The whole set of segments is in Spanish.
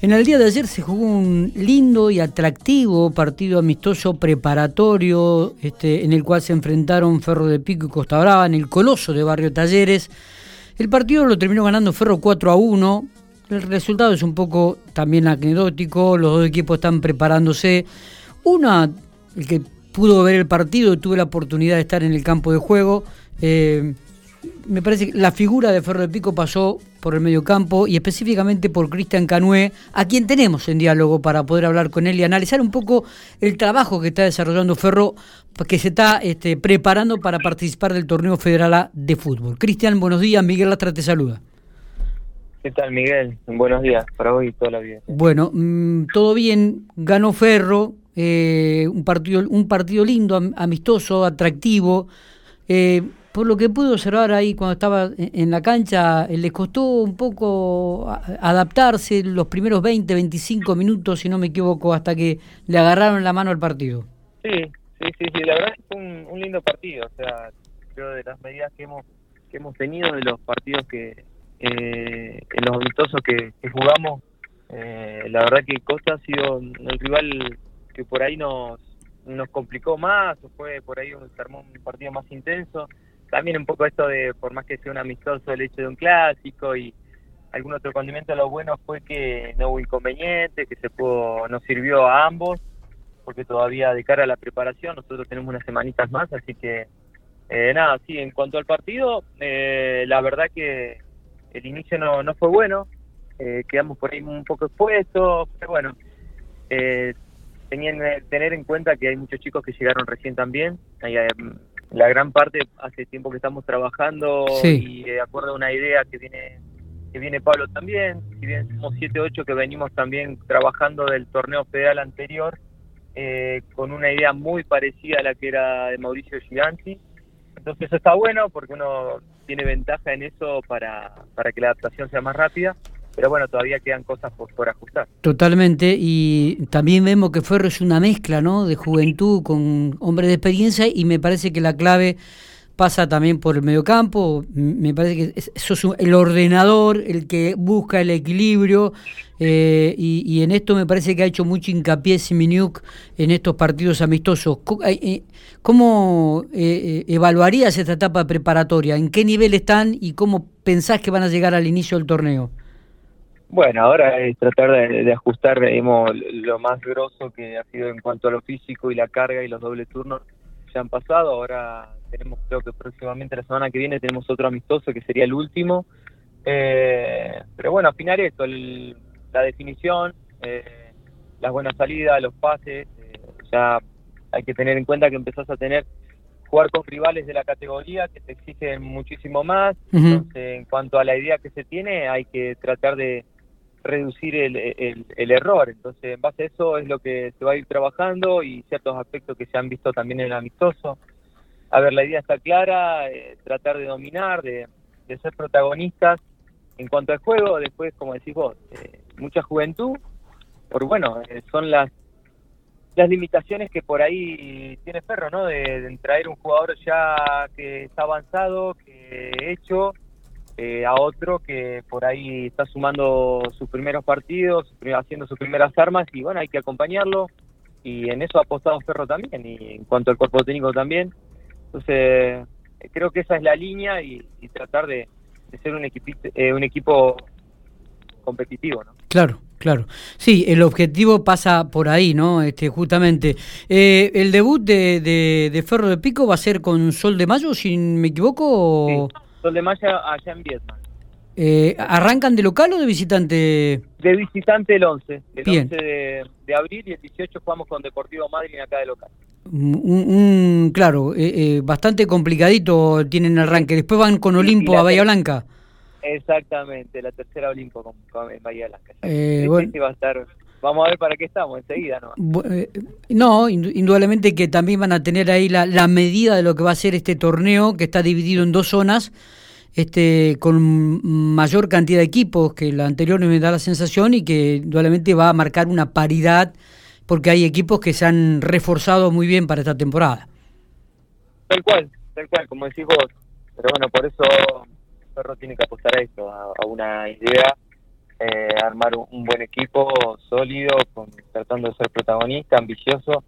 En el día de ayer se jugó un lindo y atractivo partido amistoso preparatorio, este, en el cual se enfrentaron Ferro de Pico y Costa Brava en el Coloso de Barrio Talleres. El partido lo terminó ganando Ferro 4 a 1. El resultado es un poco también anecdótico, los dos equipos están preparándose. Una, el que pudo ver el partido tuve la oportunidad de estar en el campo de juego, eh, me parece que la figura de Ferro de Pico pasó por el medio campo y específicamente por Cristian Canué, a quien tenemos en diálogo para poder hablar con él y analizar un poco el trabajo que está desarrollando Ferro, que se está este, preparando para participar del torneo federal A de fútbol. Cristian, buenos días, Miguel Lastra te saluda. ¿Qué tal, Miguel? Buenos días para hoy y toda la vida. Bueno, mm, todo bien, ganó Ferro, eh, un, partido, un partido lindo, amistoso, atractivo. Eh, por lo que pude observar ahí cuando estaba en la cancha, eh, les costó un poco adaptarse los primeros 20, 25 minutos, si no me equivoco, hasta que le agarraron la mano al partido. Sí, sí, sí, sí. la verdad es que fue un, lindo partido, o sea, creo de las medidas que hemos que hemos tenido de los partidos que eh, los amistosos que, jugamos, eh, la verdad que Costa ha sido el rival que por ahí nos nos complicó más, o fue por ahí un, un partido más intenso. También un poco esto de, por más que sea un amistoso, el hecho de un clásico y algún otro condimento, lo bueno fue que no hubo inconveniente, que se pudo, nos sirvió a ambos, porque todavía de cara a la preparación, nosotros tenemos unas semanitas más, así que eh, nada, sí, en cuanto al partido, eh, la verdad que el inicio no, no fue bueno, eh, quedamos por ahí un poco expuestos, pero bueno, eh, tenían tener en cuenta que hay muchos chicos que llegaron recién también, hay, la gran parte hace tiempo que estamos trabajando y de acuerdo a una idea que viene que viene Pablo también, si bien somos 7 8 que venimos también trabajando del torneo federal anterior eh, con una idea muy parecida a la que era de Mauricio Giganti. Entonces eso está bueno porque uno tiene ventaja en eso para, para que la adaptación sea más rápida pero bueno, todavía quedan cosas por, por, ajustar. Totalmente, y también vemos que Ferro es una mezcla, ¿no? De juventud con hombres de experiencia y me parece que la clave pasa también por el mediocampo, me parece que eso es el ordenador, el que busca el equilibrio, eh, y, en esto me parece que ha hecho mucho hincapié Siminiuk en estos partidos amistosos. ¿Cómo eh, eh, evaluarías esta etapa preparatoria? ¿En qué nivel están y cómo pensás que van a llegar al inicio del torneo? Bueno, ahora es tratar de, ajustar digamos, lo más grosso que ha sido en cuanto a lo físico y la carga y los dobles turnos ya han pasado. Ahora tenemos, creo que próximamente la semana que viene tenemos otro amistoso que sería el último. Eh, pero bueno, afinar esto, la definición, eh, las buenas salidas, los pases. Eh, ya hay que tener en cuenta que empezás a tener jugar con rivales de la categoría que te exigen muchísimo más. Entonces, en cuanto a la idea que se tiene, hay que tratar de reducir el, el, error. Entonces, en base a eso es lo que se va a ir trabajando y ciertos aspectos que se han visto también en el amistoso. A ver, la idea está clara, eh, tratar de dominar, de, ser protagonistas en cuanto al juego. Después, como decís vos, eh, mucha juventud, por bueno, eh, son las las limitaciones que por ahí tiene Ferro, ¿no? De, traer un jugador ya que está avanzado, que hecho, eh, a otro que por ahí está sumando sus primeros partidos, haciendo sus primeras armas y bueno, hay que acompañarlo y en eso ha apostado Ferro también y en cuanto al cuerpo técnico también. Entonces, creo que esa es la línea y, tratar de, ser un, eh, un equipo competitivo, ¿no? Claro, claro. Sí, el objetivo pasa por ahí, ¿no? Este, justamente. Eh, el debut de, de, Ferro de Pico va a ser con Sol de Mayo, si me equivoco. Sol de Mayo allá en Vietnam. Eh, ¿Arrancan de local o de visitante? De visitante el 11. El 11 de, abril y el 18 jugamos con Deportivo Madrid acá de local. Un, claro, eh, eh, bastante complicadito tienen el arranque. Después van con Olimpo a Bahía Blanca. Exactamente, la tercera Olimpo con, en Bahía Blanca. Eh, bueno. va a estar vamos a ver para qué estamos enseguida. No, eh, no indudablemente que también van a tener ahí la, la, medida de lo que va a ser este torneo, que está dividido en dos zonas, este con mayor cantidad de equipos que la anterior me da la sensación y que indudablemente va a marcar una paridad porque hay equipos que se han reforzado muy bien para esta temporada. Tal cual, tal cual, como decís vos. Pero bueno, por eso Perro tiene que apostar a esto, a, una idea eh, armar un, buen equipo sólido, con, tratando de ser protagonista, ambicioso,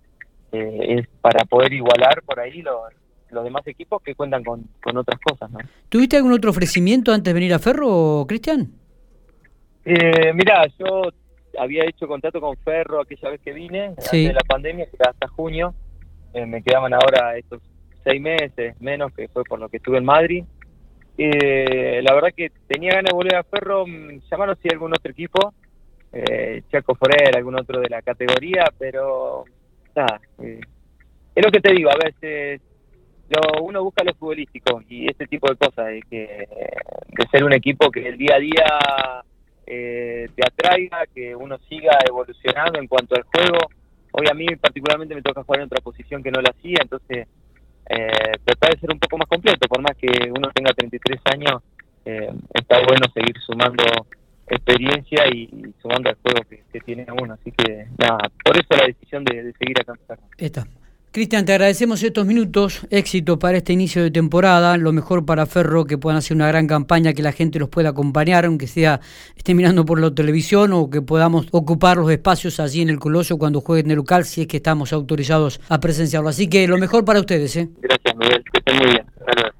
eh, es para poder igualar por ahí los, los demás equipos que cuentan con, con otras cosas. ¿no? ¿Tuviste algún otro ofrecimiento antes de venir a Ferro, Cristian? Eh, mira, yo había hecho contacto con Ferro aquella vez que vine, antes de la pandemia, hasta junio. Eh, me quedaban ahora estos seis meses menos, que fue por lo que estuve en Madrid. Eh, la verdad que tenía ganas de volver a Ferro, mm, llamaron si algún otro equipo, eh, Chaco Forel, algún otro de la categoría, pero nada, eh, es lo que te digo, a veces lo, uno busca lo futbolístico y este tipo de cosas, de, que, de ser un equipo que el día a día eh, te atraiga, que uno siga evolucionando en cuanto al juego. Hoy a mí particularmente me toca jugar en otra posición que no la hacía, entonces eh, tratar de ser un poco más completo, por más que uno tenga 33 años, eh, está bueno seguir sumando experiencia y, sumando al juego que, tiene uno. Así que nada, por eso la decisión de, seguir acá en Está. Cristian, te agradecemos estos minutos, éxito para este inicio de temporada, lo mejor para Ferro, que puedan hacer una gran campaña, que la gente los pueda acompañar, aunque sea esté mirando por la televisión o que podamos ocupar los espacios allí en el Coloso cuando jueguen el local, si es que estamos autorizados a presenciarlo. Así que lo mejor para ustedes. ¿eh? Gracias, Miguel, que estén muy bien.